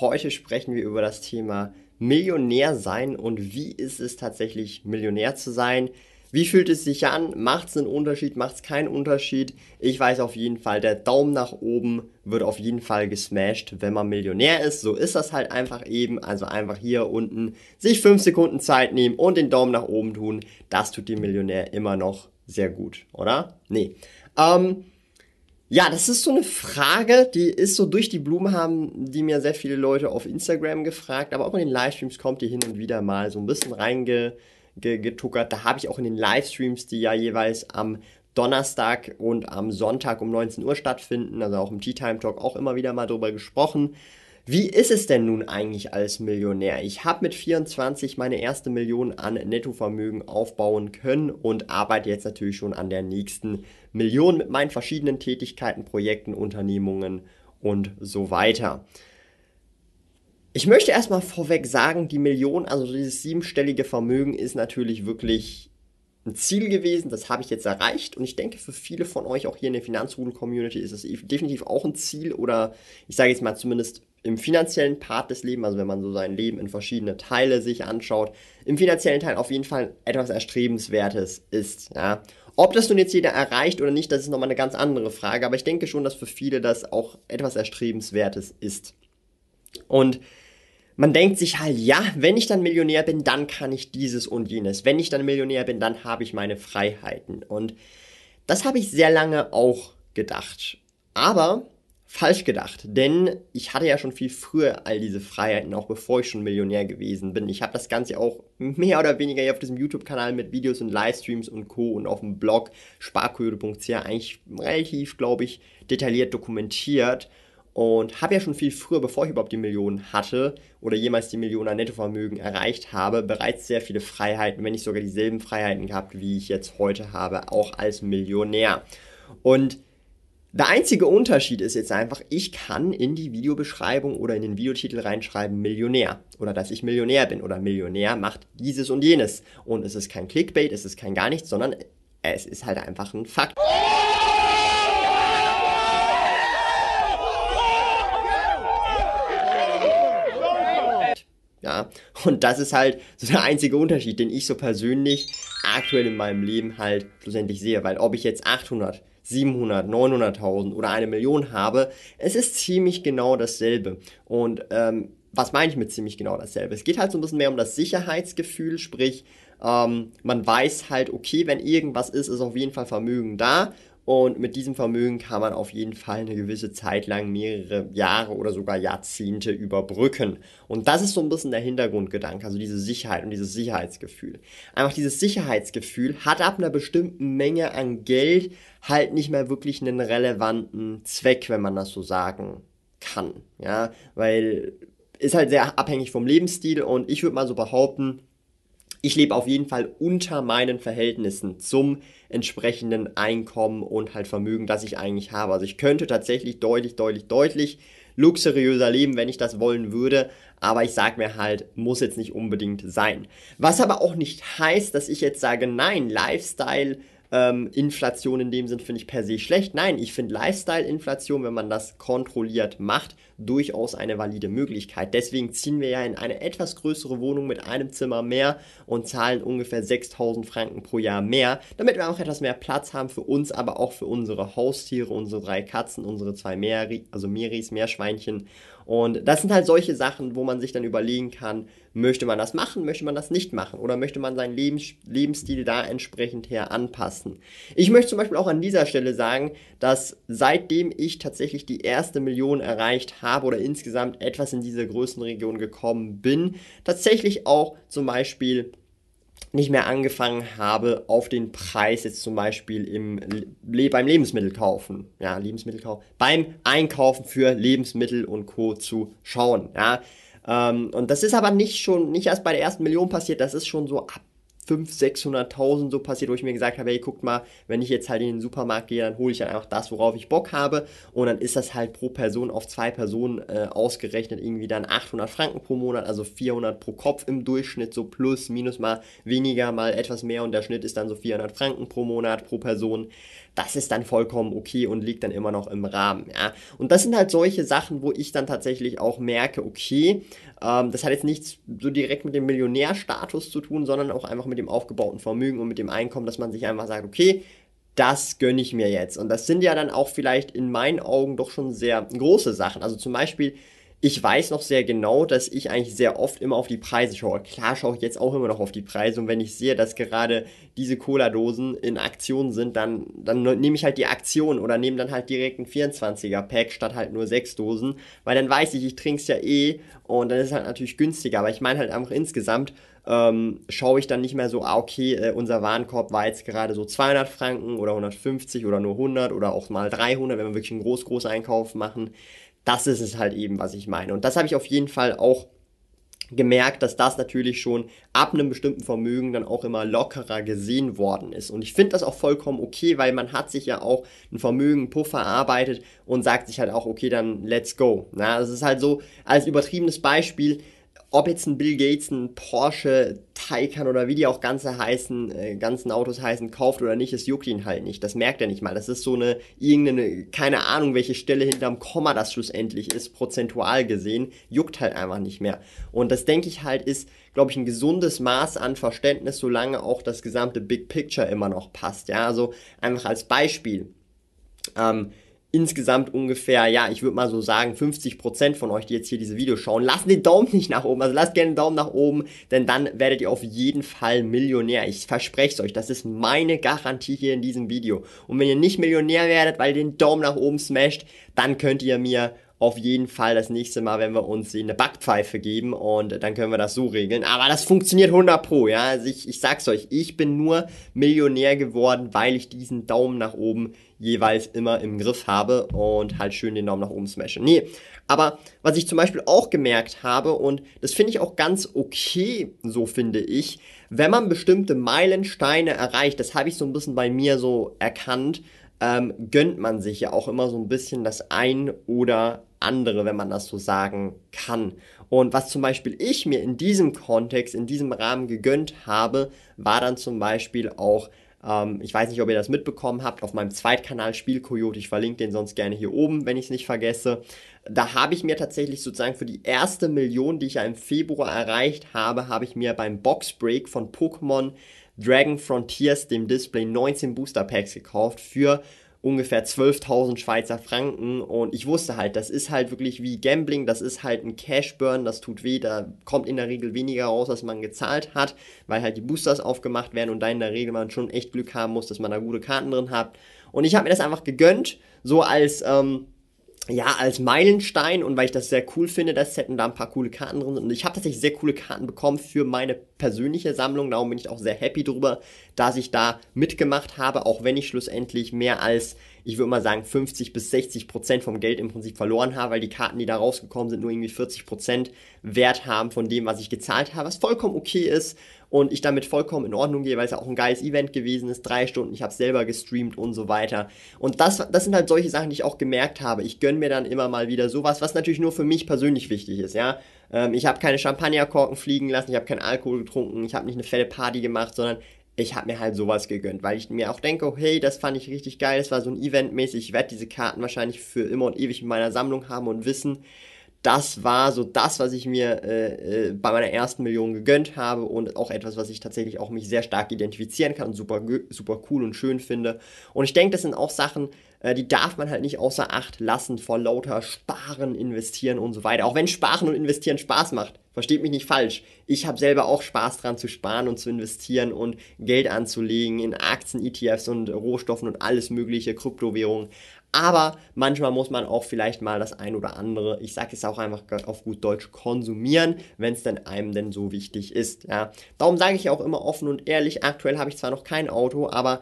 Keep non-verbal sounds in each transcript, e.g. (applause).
Heute sprechen wir über das Thema Millionär sein und wie ist es tatsächlich Millionär zu sein. Wie fühlt es sich an? Macht es einen Unterschied? Macht es keinen Unterschied? Ich weiß auf jeden Fall, der Daumen nach oben wird auf jeden Fall gesmashed, wenn man Millionär ist. So ist das halt einfach eben. Also einfach hier unten sich 5 Sekunden Zeit nehmen und den Daumen nach oben tun. Das tut dem Millionär immer noch sehr gut, oder? Nee. Ähm, ja, das ist so eine Frage, die ist so durch die Blume haben, die mir sehr viele Leute auf Instagram gefragt, aber auch in den Livestreams kommt die hin und wieder mal so ein bisschen reingetuckert. Da habe ich auch in den Livestreams, die ja jeweils am Donnerstag und am Sonntag um 19 Uhr stattfinden, also auch im Tea Time Talk auch immer wieder mal drüber gesprochen. Wie ist es denn nun eigentlich als Millionär? Ich habe mit 24 meine erste Million an Nettovermögen aufbauen können und arbeite jetzt natürlich schon an der nächsten Million mit meinen verschiedenen Tätigkeiten, Projekten, Unternehmungen und so weiter. Ich möchte erstmal vorweg sagen, die Million, also dieses siebenstellige Vermögen ist natürlich wirklich ein Ziel gewesen, das habe ich jetzt erreicht und ich denke für viele von euch auch hier in der Finanzrudel-Community ist es definitiv auch ein Ziel oder ich sage jetzt mal zumindest im finanziellen Part des Lebens, also wenn man so sein Leben in verschiedene Teile sich anschaut, im finanziellen Teil auf jeden Fall etwas Erstrebenswertes ist. Ja. Ob das nun jetzt jeder erreicht oder nicht, das ist nochmal eine ganz andere Frage, aber ich denke schon, dass für viele das auch etwas Erstrebenswertes ist. Und man denkt sich halt, ja, wenn ich dann Millionär bin, dann kann ich dieses und jenes. Wenn ich dann Millionär bin, dann habe ich meine Freiheiten. Und das habe ich sehr lange auch gedacht. Aber falsch gedacht, denn ich hatte ja schon viel früher all diese Freiheiten, auch bevor ich schon Millionär gewesen bin. Ich habe das Ganze auch mehr oder weniger hier auf diesem YouTube-Kanal mit Videos und Livestreams und Co. und auf dem Blog sparkoyote.ch eigentlich relativ, glaube ich, detailliert dokumentiert und habe ja schon viel früher, bevor ich überhaupt die Millionen hatte oder jemals die Millionen an Nettovermögen erreicht habe, bereits sehr viele Freiheiten, wenn nicht sogar dieselben Freiheiten gehabt, wie ich jetzt heute habe, auch als Millionär. Und der einzige Unterschied ist jetzt einfach, ich kann in die Videobeschreibung oder in den Videotitel reinschreiben Millionär oder dass ich Millionär bin oder Millionär macht dieses und jenes. Und es ist kein Clickbait, es ist kein gar nichts, sondern es ist halt einfach ein Fakt. Ja, und das ist halt so der einzige Unterschied, den ich so persönlich aktuell in meinem Leben halt schlussendlich sehe, weil ob ich jetzt 800 700, 900.000 oder eine Million habe, es ist ziemlich genau dasselbe. Und ähm, was meine ich mit ziemlich genau dasselbe? Es geht halt so ein bisschen mehr um das Sicherheitsgefühl, sprich, ähm, man weiß halt, okay, wenn irgendwas ist, ist auf jeden Fall Vermögen da und mit diesem Vermögen kann man auf jeden Fall eine gewisse Zeit lang mehrere Jahre oder sogar Jahrzehnte überbrücken. Und das ist so ein bisschen der Hintergrundgedanke, also diese Sicherheit und dieses Sicherheitsgefühl. Einfach dieses Sicherheitsgefühl hat ab einer bestimmten Menge an Geld halt nicht mehr wirklich einen relevanten Zweck, wenn man das so sagen kann. Ja, weil ist halt sehr abhängig vom Lebensstil und ich würde mal so behaupten, ich lebe auf jeden Fall unter meinen Verhältnissen zum entsprechenden Einkommen und halt Vermögen, das ich eigentlich habe. Also ich könnte tatsächlich deutlich, deutlich, deutlich luxuriöser leben, wenn ich das wollen würde. Aber ich sage mir halt, muss jetzt nicht unbedingt sein. Was aber auch nicht heißt, dass ich jetzt sage, nein, Lifestyle ähm, Inflation in dem Sinn finde ich per se schlecht. Nein, ich finde Lifestyle-Inflation, wenn man das kontrolliert macht, durchaus eine valide Möglichkeit. Deswegen ziehen wir ja in eine etwas größere Wohnung mit einem Zimmer mehr und zahlen ungefähr 6000 Franken pro Jahr mehr, damit wir auch etwas mehr Platz haben für uns, aber auch für unsere Haustiere, unsere drei Katzen, unsere zwei Meri, also Meris, Meerschweinchen und das sind halt solche Sachen, wo man sich dann überlegen kann, möchte man das machen, möchte man das nicht machen oder möchte man seinen Lebens Lebensstil da entsprechend her anpassen. Ich möchte zum Beispiel auch an dieser Stelle sagen, dass seitdem ich tatsächlich die erste Million erreicht habe oder insgesamt etwas in diese Größenregion gekommen bin, tatsächlich auch zum Beispiel nicht mehr angefangen habe, auf den Preis jetzt zum Beispiel im, Le beim Lebensmittelkaufen, ja, Lebensmittelkauf, beim Einkaufen für Lebensmittel und Co. zu schauen, ja. Ähm, und das ist aber nicht schon, nicht erst bei der ersten Million passiert, das ist schon so ab 500.000, 600.000 so passiert, wo ich mir gesagt habe, hey, guckt mal, wenn ich jetzt halt in den Supermarkt gehe, dann hole ich dann einfach das, worauf ich Bock habe und dann ist das halt pro Person auf zwei Personen äh, ausgerechnet irgendwie dann 800 Franken pro Monat, also 400 pro Kopf im Durchschnitt, so plus, minus mal weniger, mal etwas mehr und der Schnitt ist dann so 400 Franken pro Monat pro Person. Das ist dann vollkommen okay und liegt dann immer noch im Rahmen, ja. Und das sind halt solche Sachen, wo ich dann tatsächlich auch merke, okay, ähm, das hat jetzt nichts so direkt mit dem Millionärstatus zu tun, sondern auch einfach mit dem aufgebauten Vermögen und mit dem Einkommen, dass man sich einfach sagt, okay, das gönne ich mir jetzt. Und das sind ja dann auch vielleicht in meinen Augen doch schon sehr große Sachen. Also zum Beispiel, ich weiß noch sehr genau, dass ich eigentlich sehr oft immer auf die Preise schaue. Klar schaue ich jetzt auch immer noch auf die Preise und wenn ich sehe, dass gerade diese Cola-Dosen in Aktion sind, dann, dann nehme ich halt die Aktion oder nehme dann halt direkt ein 24er-Pack statt halt nur 6 Dosen, weil dann weiß ich, ich trinke es ja eh und dann ist es halt natürlich günstiger. Aber ich meine halt einfach insgesamt, ähm, schaue ich dann nicht mehr so, ah, okay, äh, unser Warenkorb war jetzt gerade so 200 Franken oder 150 oder nur 100 oder auch mal 300, wenn wir wirklich einen groß, großen Einkauf machen das ist es halt eben, was ich meine. Und das habe ich auf jeden Fall auch gemerkt, dass das natürlich schon ab einem bestimmten Vermögen dann auch immer lockerer gesehen worden ist. Und ich finde das auch vollkommen okay, weil man hat sich ja auch ein Vermögen, Puffer erarbeitet und sagt sich halt auch, okay, dann let's go. Na, das ist halt so als übertriebenes Beispiel, ob jetzt ein Bill Gates ein Porsche Taycan oder wie die auch ganze heißen, äh, ganzen Autos heißen, kauft oder nicht, es juckt ihn halt nicht. Das merkt er nicht mal. Das ist so eine, irgendeine, keine Ahnung, welche Stelle hinterm Komma das schlussendlich ist, prozentual gesehen, juckt halt einfach nicht mehr. Und das denke ich halt ist, glaube ich, ein gesundes Maß an Verständnis, solange auch das gesamte Big Picture immer noch passt. Ja, also einfach als Beispiel. Ähm, insgesamt ungefähr, ja, ich würde mal so sagen, 50% von euch, die jetzt hier diese Videos schauen, lasst den Daumen nicht nach oben. Also lasst gerne den Daumen nach oben, denn dann werdet ihr auf jeden Fall Millionär. Ich verspreche es euch, das ist meine Garantie hier in diesem Video. Und wenn ihr nicht Millionär werdet, weil ihr den Daumen nach oben smasht, dann könnt ihr mir auf jeden Fall das nächste Mal, wenn wir uns eine Backpfeife geben und dann können wir das so regeln. Aber das funktioniert 100 pro, ja. Also ich, ich sag's euch, ich bin nur Millionär geworden, weil ich diesen Daumen nach oben jeweils immer im Griff habe und halt schön den Daumen nach oben smashe. Nee, aber was ich zum Beispiel auch gemerkt habe und das finde ich auch ganz okay, so finde ich, wenn man bestimmte Meilensteine erreicht, das habe ich so ein bisschen bei mir so erkannt, ähm, gönnt man sich ja auch immer so ein bisschen das ein oder andere, wenn man das so sagen kann. Und was zum Beispiel ich mir in diesem Kontext, in diesem Rahmen gegönnt habe, war dann zum Beispiel auch ähm, ich weiß nicht, ob ihr das mitbekommen habt, auf meinem Zweitkanal Spielkoyote, ich verlinke den sonst gerne hier oben, wenn ich es nicht vergesse. Da habe ich mir tatsächlich sozusagen für die erste Million, die ich ja im Februar erreicht habe, habe ich mir beim Boxbreak von Pokémon Dragon Frontiers, dem Display, 19 Booster Packs gekauft für ungefähr 12.000 Schweizer Franken. Und ich wusste halt, das ist halt wirklich wie Gambling, das ist halt ein Cash-Burn, das tut weh, da kommt in der Regel weniger raus, als man gezahlt hat, weil halt die Boosters aufgemacht werden und da in der Regel man schon echt Glück haben muss, dass man da gute Karten drin hat. Und ich habe mir das einfach gegönnt, so als, ähm, ja, als Meilenstein und weil ich das sehr cool finde, das Set da ein paar coole Karten drin sind. Und ich habe tatsächlich sehr coole Karten bekommen für meine persönliche Sammlung. Darum bin ich auch sehr happy drüber, dass ich da mitgemacht habe, auch wenn ich schlussendlich mehr als, ich würde mal sagen, 50 bis 60 Prozent vom Geld im Prinzip verloren habe, weil die Karten, die da rausgekommen sind, nur irgendwie 40 Prozent Wert haben von dem, was ich gezahlt habe, was vollkommen okay ist und ich damit vollkommen in Ordnung gehe, weil es ja auch ein geiles Event gewesen ist, drei Stunden, ich habe selber gestreamt und so weiter. Und das, das sind halt solche Sachen, die ich auch gemerkt habe. Ich gönne mir dann immer mal wieder sowas, was natürlich nur für mich persönlich wichtig ist, ja. Ähm, ich habe keine Champagnerkorken fliegen lassen, ich habe keinen Alkohol getrunken, ich habe nicht eine fette Party gemacht, sondern ich habe mir halt sowas gegönnt, weil ich mir auch denke, oh, hey, das fand ich richtig geil, das war so ein Event mäßig, ich werde diese Karten wahrscheinlich für immer und ewig in meiner Sammlung haben und wissen, das war so das, was ich mir äh, äh, bei meiner ersten Million gegönnt habe und auch etwas, was ich tatsächlich auch mich sehr stark identifizieren kann und super, super cool und schön finde. Und ich denke, das sind auch Sachen, äh, die darf man halt nicht außer Acht lassen vor lauter Sparen, Investieren und so weiter. Auch wenn Sparen und Investieren Spaß macht. Versteht mich nicht falsch. Ich habe selber auch Spaß dran zu sparen und zu investieren und Geld anzulegen in Aktien, ETFs und Rohstoffen und alles mögliche, Kryptowährungen. Aber manchmal muss man auch vielleicht mal das ein oder andere, ich sage es auch einfach auf gut Deutsch, konsumieren, wenn es denn einem denn so wichtig ist. Ja. Darum sage ich auch immer offen und ehrlich, aktuell habe ich zwar noch kein Auto, aber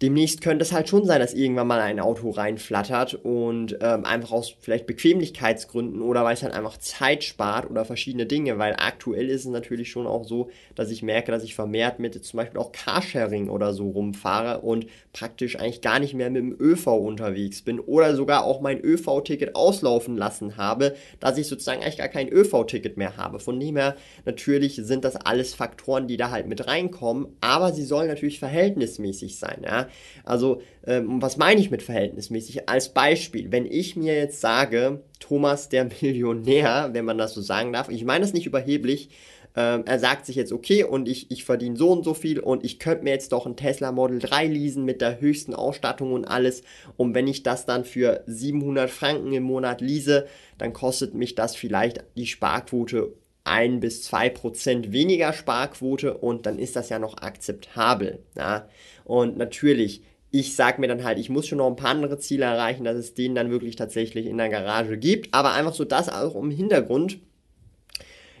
demnächst könnte es halt schon sein, dass irgendwann mal ein Auto reinflattert und ähm, einfach aus vielleicht Bequemlichkeitsgründen oder weil es halt einfach Zeit spart oder verschiedene Dinge, weil aktuell ist es natürlich schon auch so, dass ich merke, dass ich vermehrt mit zum Beispiel auch Carsharing oder so rumfahre und praktisch eigentlich gar nicht mehr mit dem ÖV unterwegs bin oder sogar auch mein ÖV-Ticket auslaufen lassen habe, dass ich sozusagen eigentlich gar kein ÖV-Ticket mehr habe. Von dem her natürlich sind das alles Faktoren, die da halt mit reinkommen, aber sie sollen natürlich verhältnismäßig sein, ja. Also, ähm, was meine ich mit verhältnismäßig? Als Beispiel, wenn ich mir jetzt sage, Thomas der Millionär, wenn man das so sagen darf, ich meine das nicht überheblich, ähm, er sagt sich jetzt, okay, und ich, ich verdiene so und so viel und ich könnte mir jetzt doch ein Tesla Model 3 leasen mit der höchsten Ausstattung und alles. Und wenn ich das dann für 700 Franken im Monat lease, dann kostet mich das vielleicht die Sparquote ein bis zwei Prozent weniger Sparquote und dann ist das ja noch akzeptabel. Ja? Und natürlich, ich sage mir dann halt, ich muss schon noch ein paar andere Ziele erreichen, dass es den dann wirklich tatsächlich in der Garage gibt. Aber einfach so das auch im Hintergrund.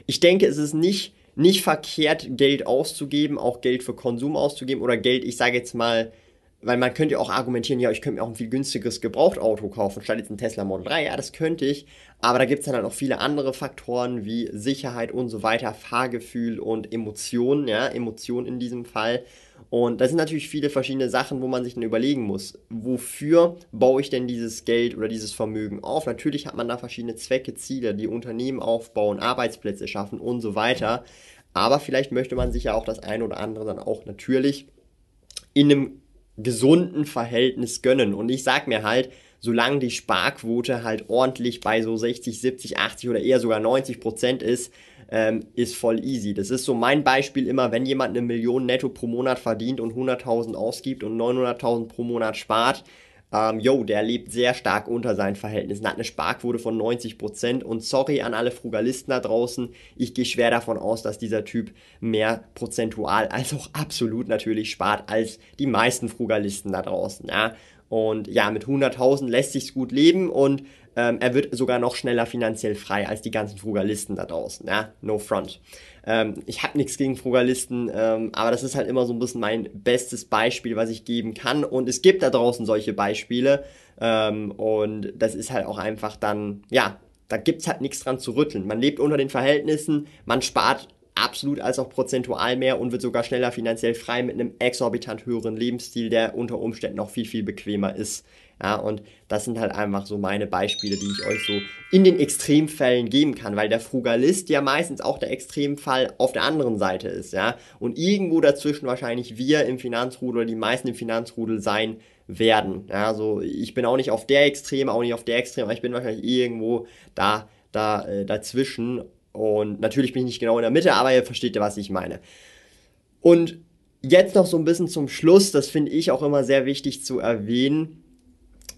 Ich denke, es ist nicht, nicht verkehrt, Geld auszugeben, auch Geld für Konsum auszugeben oder Geld, ich sage jetzt mal, weil man könnte ja auch argumentieren, ja, ich könnte mir auch ein viel günstigeres Gebrauchtauto kaufen, statt jetzt ein Tesla Model 3. Ja, das könnte ich. Aber da gibt es dann halt auch viele andere Faktoren wie Sicherheit und so weiter, Fahrgefühl und Emotionen, ja, Emotionen in diesem Fall. Und das sind natürlich viele verschiedene Sachen, wo man sich dann überlegen muss, wofür baue ich denn dieses Geld oder dieses Vermögen auf? Natürlich hat man da verschiedene Zwecke, Ziele, die Unternehmen aufbauen, Arbeitsplätze schaffen und so weiter. Aber vielleicht möchte man sich ja auch das eine oder andere dann auch natürlich in einem gesunden Verhältnis gönnen. Und ich sag mir halt, solange die Sparquote halt ordentlich bei so 60, 70, 80 oder eher sogar 90 Prozent ist, ähm, ist voll easy. Das ist so mein Beispiel immer, wenn jemand eine Million netto pro Monat verdient und 100.000 ausgibt und 900.000 pro Monat spart, ähm, yo, der lebt sehr stark unter seinen Verhältnissen, hat eine Sparquote von 90% und sorry an alle Frugalisten da draußen, ich gehe schwer davon aus, dass dieser Typ mehr prozentual als auch absolut natürlich spart als die meisten Frugalisten da draußen, ja. Und ja, mit 100.000 lässt sich's gut leben und ähm, er wird sogar noch schneller finanziell frei als die ganzen Frugalisten da draußen. Ja, no front. Ähm, ich habe nichts gegen Frugalisten, ähm, aber das ist halt immer so ein bisschen mein bestes Beispiel, was ich geben kann. Und es gibt da draußen solche Beispiele. Ähm, und das ist halt auch einfach dann, ja, da gibt's halt nichts dran zu rütteln. Man lebt unter den Verhältnissen, man spart absolut als auch prozentual mehr und wird sogar schneller finanziell frei mit einem exorbitant höheren Lebensstil, der unter Umständen auch viel, viel bequemer ist. Ja, und das sind halt einfach so meine Beispiele, die ich euch so in den Extremfällen geben kann, weil der Frugalist ja meistens auch der Extremfall auf der anderen Seite ist, ja. Und irgendwo dazwischen wahrscheinlich wir im Finanzrudel oder die meisten im Finanzrudel sein werden. Ja, so ich bin auch nicht auf der Extreme, auch nicht auf der Extreme, aber ich bin wahrscheinlich irgendwo da, da, äh, dazwischen. Und natürlich bin ich nicht genau in der Mitte, aber ihr versteht ja, was ich meine. Und jetzt noch so ein bisschen zum Schluss, das finde ich auch immer sehr wichtig zu erwähnen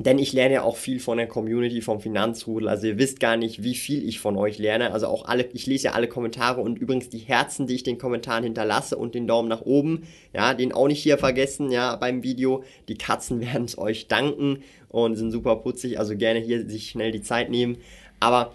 denn ich lerne ja auch viel von der Community vom Finanzrudel. Also ihr wisst gar nicht, wie viel ich von euch lerne. Also auch alle, ich lese ja alle Kommentare und übrigens die Herzen, die ich den Kommentaren hinterlasse und den Daumen nach oben. Ja, den auch nicht hier vergessen, ja, beim Video. Die Katzen (laughs) werden es euch danken und sind super putzig. Also gerne hier sich schnell die Zeit nehmen. Aber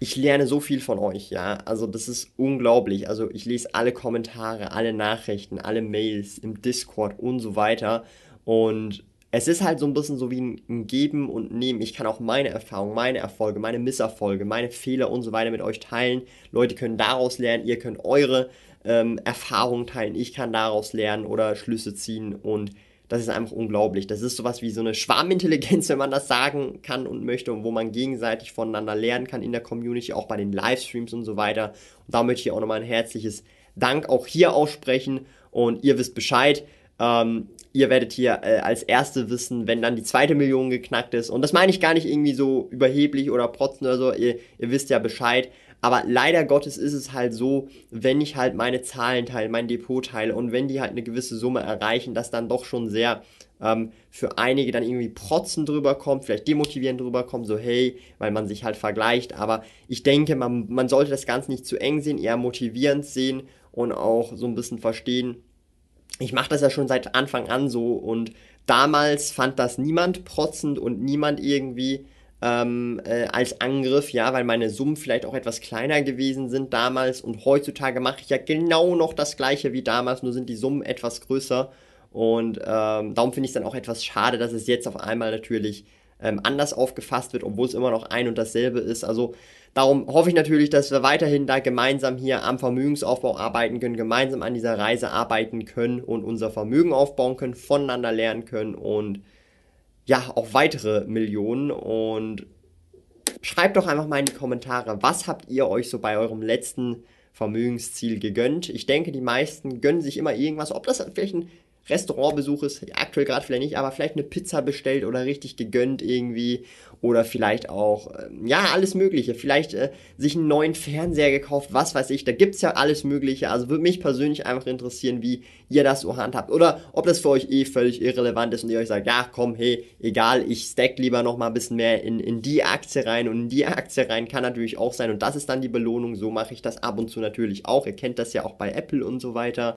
ich lerne so viel von euch, ja. Also das ist unglaublich. Also ich lese alle Kommentare, alle Nachrichten, alle Mails im Discord und so weiter. Und es ist halt so ein bisschen so wie ein Geben und Nehmen. Ich kann auch meine Erfahrungen, meine Erfolge, meine Misserfolge, meine Fehler und so weiter mit euch teilen. Leute können daraus lernen, ihr könnt eure ähm, Erfahrungen teilen, ich kann daraus lernen oder Schlüsse ziehen und das ist einfach unglaublich. Das ist sowas wie so eine Schwarmintelligenz, wenn man das sagen kann und möchte und wo man gegenseitig voneinander lernen kann in der Community, auch bei den Livestreams und so weiter. Und da möchte ich auch nochmal ein herzliches Dank auch hier aussprechen und ihr wisst Bescheid. Ähm, ihr werdet hier äh, als Erste wissen, wenn dann die zweite Million geknackt ist. Und das meine ich gar nicht irgendwie so überheblich oder protzen oder so, ihr, ihr wisst ja Bescheid. Aber leider Gottes ist es halt so, wenn ich halt meine Zahlen teile, mein Depot teile und wenn die halt eine gewisse Summe erreichen, dass dann doch schon sehr ähm, für einige dann irgendwie protzen drüber kommt, vielleicht demotivierend drüber kommt, so hey, weil man sich halt vergleicht. Aber ich denke, man, man sollte das Ganze nicht zu eng sehen, eher motivierend sehen und auch so ein bisschen verstehen, ich mache das ja schon seit Anfang an so und damals fand das niemand protzend und niemand irgendwie ähm, äh, als Angriff, ja, weil meine Summen vielleicht auch etwas kleiner gewesen sind damals und heutzutage mache ich ja genau noch das gleiche wie damals, nur sind die Summen etwas größer und ähm, darum finde ich es dann auch etwas schade, dass es jetzt auf einmal natürlich ähm, anders aufgefasst wird, obwohl es immer noch ein und dasselbe ist. Also darum hoffe ich natürlich, dass wir weiterhin da gemeinsam hier am Vermögensaufbau arbeiten können, gemeinsam an dieser Reise arbeiten können und unser Vermögen aufbauen können, voneinander lernen können und ja, auch weitere Millionen. Und schreibt doch einfach mal in die Kommentare, was habt ihr euch so bei eurem letzten Vermögensziel gegönnt? Ich denke, die meisten gönnen sich immer irgendwas, ob das vielleicht ein Restaurantbesuch ist, aktuell gerade vielleicht nicht, aber vielleicht eine Pizza bestellt oder richtig gegönnt irgendwie oder vielleicht auch, äh, ja, alles Mögliche. Vielleicht äh, sich einen neuen Fernseher gekauft, was weiß ich. Da gibt's ja alles Mögliche. Also würde mich persönlich einfach interessieren, wie ihr das so handhabt. Oder ob das für euch eh völlig irrelevant ist und ihr euch sagt, ja, komm, hey, egal, ich stack lieber noch mal ein bisschen mehr in, in die Aktie rein und in die Aktie rein kann natürlich auch sein. Und das ist dann die Belohnung. So mache ich das ab und zu natürlich auch. Ihr kennt das ja auch bei Apple und so weiter.